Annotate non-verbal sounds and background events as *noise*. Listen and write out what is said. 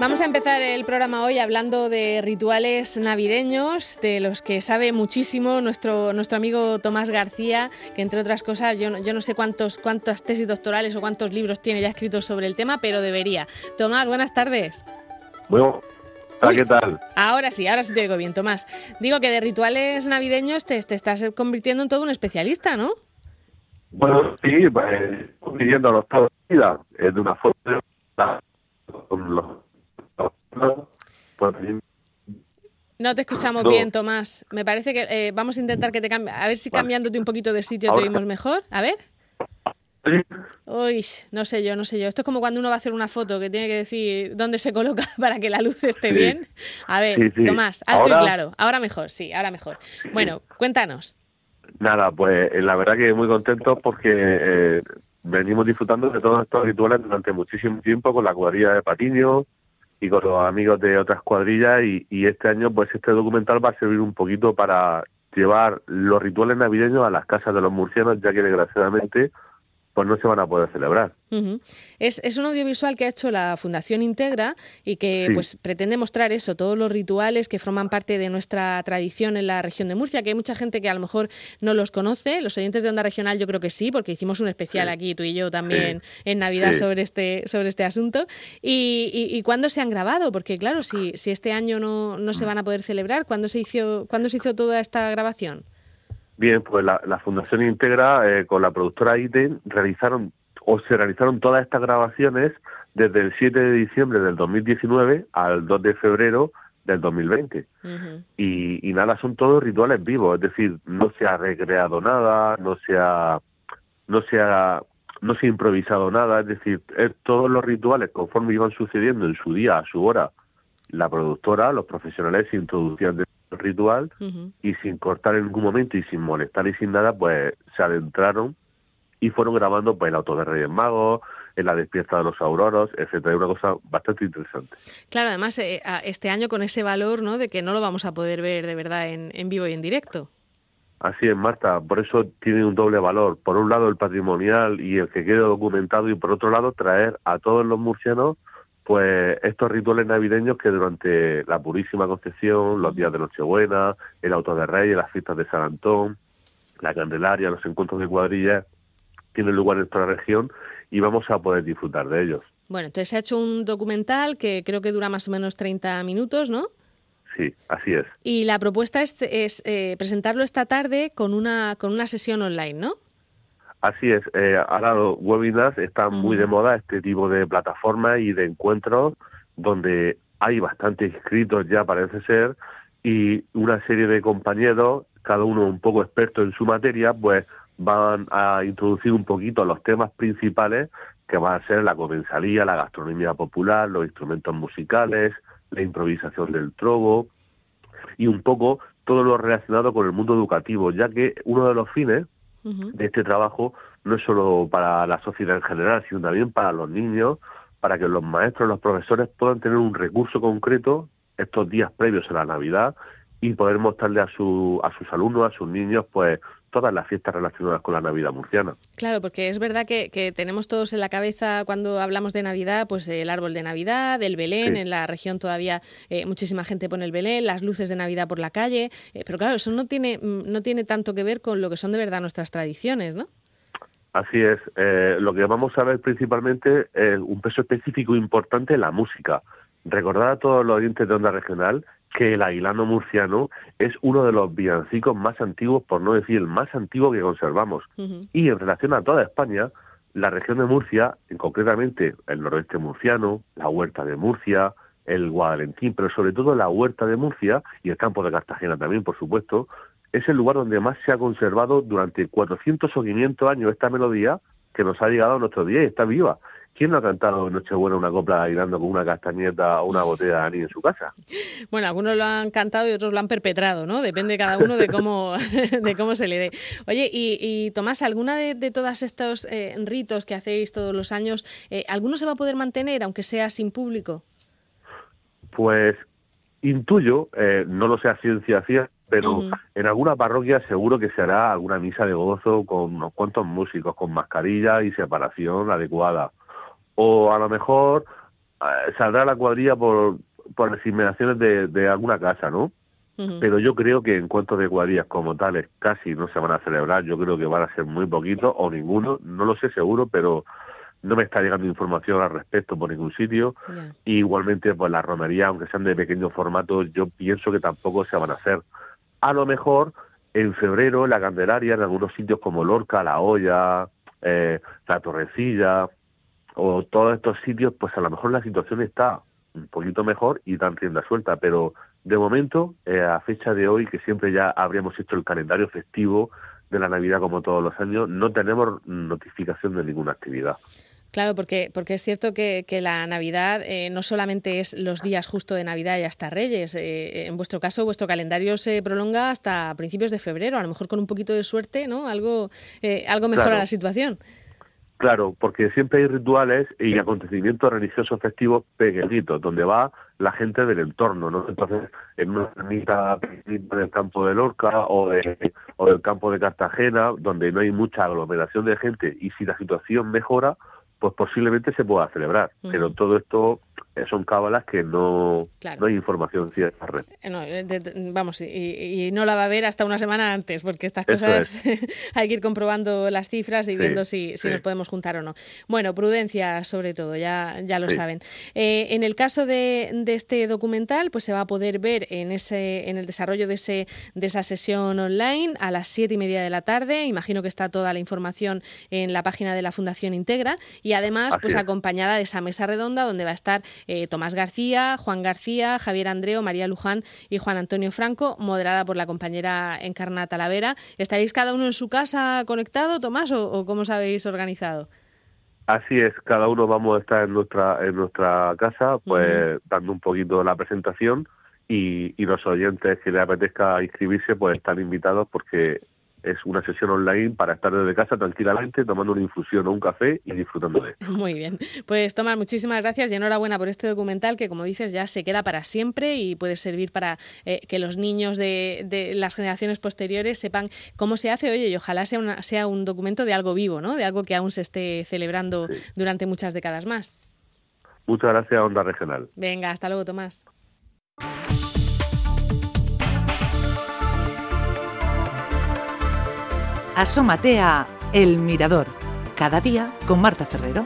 Vamos a empezar el programa hoy hablando de rituales navideños, de los que sabe muchísimo nuestro, nuestro amigo Tomás García, que entre otras cosas yo, yo no sé cuántos, cuántas tesis doctorales o cuántos libros tiene ya escritos sobre el tema, pero debería. Tomás, buenas tardes. Bueno, ¿qué tal? Ahora sí, ahora sí te digo bien, Tomás. Digo que de rituales navideños te, te estás convirtiendo en todo un especialista, ¿no? Bueno, sí, pues, viviendo los Estados Unidos de una forma con los no te escuchamos bien, Tomás. Me parece que eh, vamos a intentar que te cambie. A ver si cambiándote un poquito de sitio te oímos mejor. A ver. Uy, no sé yo, no sé yo. Esto es como cuando uno va a hacer una foto que tiene que decir dónde se coloca *laughs* para que la luz esté bien. A ver, Tomás, alto y claro. Ahora mejor, sí, ahora mejor. Bueno, cuéntanos. Nada, pues eh, la verdad que muy contento porque eh, venimos disfrutando de todos estos rituales durante muchísimo tiempo con la cuadrilla de Patiño, y con los amigos de otras cuadrillas y, y este año pues este documental va a servir un poquito para llevar los rituales navideños a las casas de los murcianos ya que desgraciadamente pues no se van a poder celebrar. es, es, un audiovisual que ha hecho la Fundación Integra y que pues pretende mostrar eso, todos los rituales que forman parte de nuestra tradición en la región de Murcia, que hay mucha gente que a lo mejor no los conoce, los oyentes de Onda Regional yo creo que sí, porque hicimos un especial aquí, tú y yo también en Navidad sobre este, sobre este asunto. Y, y, cuándo se han grabado? Porque claro, si, si este año no, no se mm. van a poder celebrar, ¿cuándo se hizo, ¿cuándo se hizo toda esta grabación? Bien, pues la, Fundación Integra eh, con la productora ITEN realizaron o se realizaron todas estas grabaciones desde el 7 de diciembre del 2019 al 2 de febrero del 2020. y, y, nada, son todos rituales vivos, es decir, no se ha recreado nada, no se ha, no se ha, no se ha improvisado nada, es decir, todos los rituales conforme iban sucediendo en su día, a su hora, la productora, los profesionales se introducían ritual y sin cortar en ningún momento y sin molestar y sin nada, pues se adentraron y fueron grabando pues el auto de Reyes Magos, en la despierta de los auroros, etcétera, una cosa bastante interesante. Claro, además eh, este año con ese valor, ¿no? De que no lo vamos a poder ver de verdad en, en vivo y en directo. Así es, Marta. Por eso tiene un doble valor. Por un lado el patrimonial y el que quede documentado y por otro lado traer a todos los murcianos pues estos rituales navideños que durante la Purísima Concepción, los días de Nochebuena, el Auto de Reyes, las fiestas de San Antón, la Candelaria, los encuentros de cuadrillas, tienen lugar en nuestra región y vamos a poder disfrutar de ellos. Bueno, entonces se ha hecho un documental que creo que dura más o menos 30 minutos, ¿no? Sí, así es. Y la propuesta es, eh, presentarlo esta tarde con una, con una sesión online, ¿no? Así es, eh, ahora los webinars están muy de moda, este tipo de plataformas y de encuentros donde hay bastantes inscritos ya parece ser y una serie de compañeros, cada uno un poco experto en su materia, pues van a introducir un poquito los temas principales que van a ser la comensalía, la gastronomía popular, los instrumentos musicales, la improvisación del trobo y un poco todo lo relacionado con el mundo educativo, ya que uno de los fines de este trabajo no solo para la sociedad en general, sino también para los niños, para que los maestros, los profesores puedan tener un recurso concreto estos días previos a la Navidad y poder mostrarle a, su, a sus alumnos, a sus niños, pues todas las fiestas relacionadas con la Navidad murciana. Claro, porque es verdad que, tenemos todos en la cabeza cuando hablamos de Navidad, pues el árbol de Navidad, el Belén, en la región todavía eh, muchísima gente pone el Belén, las luces de Navidad por la calle, eh, pero claro, eso no tiene, mm, no tiene tanto que ver con lo que son de verdad nuestras tradiciones, ¿no? Así es, eh, lo que vamos a ver principalmente es un peso específico importante en la música. Recordar a todos los oyentes de onda regional que el aguilano murciano es uno de los villancicos más antiguos, por no decir el más antiguo que conservamos. Y en relación a toda España, la región de Murcia, en concretamente el noroeste murciano, la huerta de Murcia, el Guadalentín, pero sobre todo la huerta de Murcia y el campo de Cartagena también, por supuesto, es el lugar donde más se ha conservado durante 400 o 500 años esta melodía que nos ha llegado a nuestro día y está viva. ¿Quién no ha cantado en Nochebuena una copla bailando con una castañeta o una botella de anís en su casa? Bueno, algunos lo han cantado y otros lo han perpetrado, ¿no? Depende cada uno de cómo, *laughs* de cómo se le dé. Oye, y, Tomás, ¿alguna de, de todos estos eh, ritos que hacéis todos los años, eh, ¿alguno se va a poder mantener, aunque sea sin público? Pues intuyo, eh, no lo sé a ciencia cierta, pero en alguna parroquia seguro que se hará alguna misa de gozo con unos cuantos músicos, con mascarilla y separación adecuada. O a lo mejor eh, saldrá la cuadrilla por, por las inmediaciones de, de alguna casa, ¿no? Pero yo creo que en cuanto de cuadrillas como tales casi no se van a celebrar, yo creo que van a ser muy poquitos o ninguno, no lo sé seguro, pero no me está llegando información al respecto por ningún sitio. igualmente, pues las romerías, aunque sean de pequeño formato, yo pienso que tampoco se van a hacer. A lo mejor en febrero la Candelaria, en algunos sitios como Lorca, La Hoya, eh, La Torrecilla, o todos estos sitios, pues a lo mejor la situación está un poquito mejor y dan rienda suelta, pero de momento, eh, a fecha de hoy, que siempre ya habríamos hecho el calendario festivo de la Navidad como todos los años, no tenemos notificación de ninguna actividad. Claro, porque, porque es cierto que, la Navidad eh, no solamente es los días justo de Navidad y hasta Reyes. Eh, en vuestro caso, vuestro calendario se prolonga hasta principios de febrero, a lo mejor con un poquito de suerte, ¿no? Algo, algo mejora la situación. Claro, porque siempre hay rituales y acontecimientos religiosos festivos pequeñitos, donde va la gente del entorno, ¿no? Entonces, en una ermita del campo de Lorca o, de, o del campo de Cartagena, donde no hay mucha aglomeración de gente, y si la situación mejora, pues posiblemente se pueda celebrar. Pero todo esto son cábalas que no, no hay información cierta. Eh, no, eh, vamos, y, no la va a haber hasta una semana antes, porque estas cosas *laughs* hay que ir comprobando las cifras y viendo si, si nos podemos juntar o no. Bueno, prudencia sobre todo, ya, ya lo saben. en el caso de, de, este documental, pues se va a poder ver en ese en el desarrollo de, ese, de esa sesión online a las siete y media de la tarde. Imagino que está toda la información en la página de la Fundación Integra y además, pues acompañada de esa mesa redonda donde va a estar eh, Tomás García, Juan García, Javier Andreo, María Luján y Juan Antonio Franco, moderada por la compañera Encarna Talavera. ¿Estaréis cada uno en su casa conectado, Tomás, o, cómo os habéis organizado? Así es, cada uno vamos a estar en nuestra en nuestra casa, pues dando un poquito la presentación y, y los oyentes que les apetezca inscribirse, pues están invitados porque es una sesión online para estar desde casa tranquilamente, tomando una infusión o un café y disfrutando de. Muy bien. Pues Tomás, muchísimas gracias y enhorabuena por este documental que, como dices, ya se queda para siempre y puede servir para eh, que los niños de, las generaciones posteriores sepan cómo se hace. Oye, y ojalá sea, sea un documento de algo vivo, ¿no? De algo que aún se esté celebrando durante muchas décadas más. Muchas gracias, Onda Regional. Venga, hasta luego, Tomás. Asómate a El Mirador, cada día con Marta Ferrero.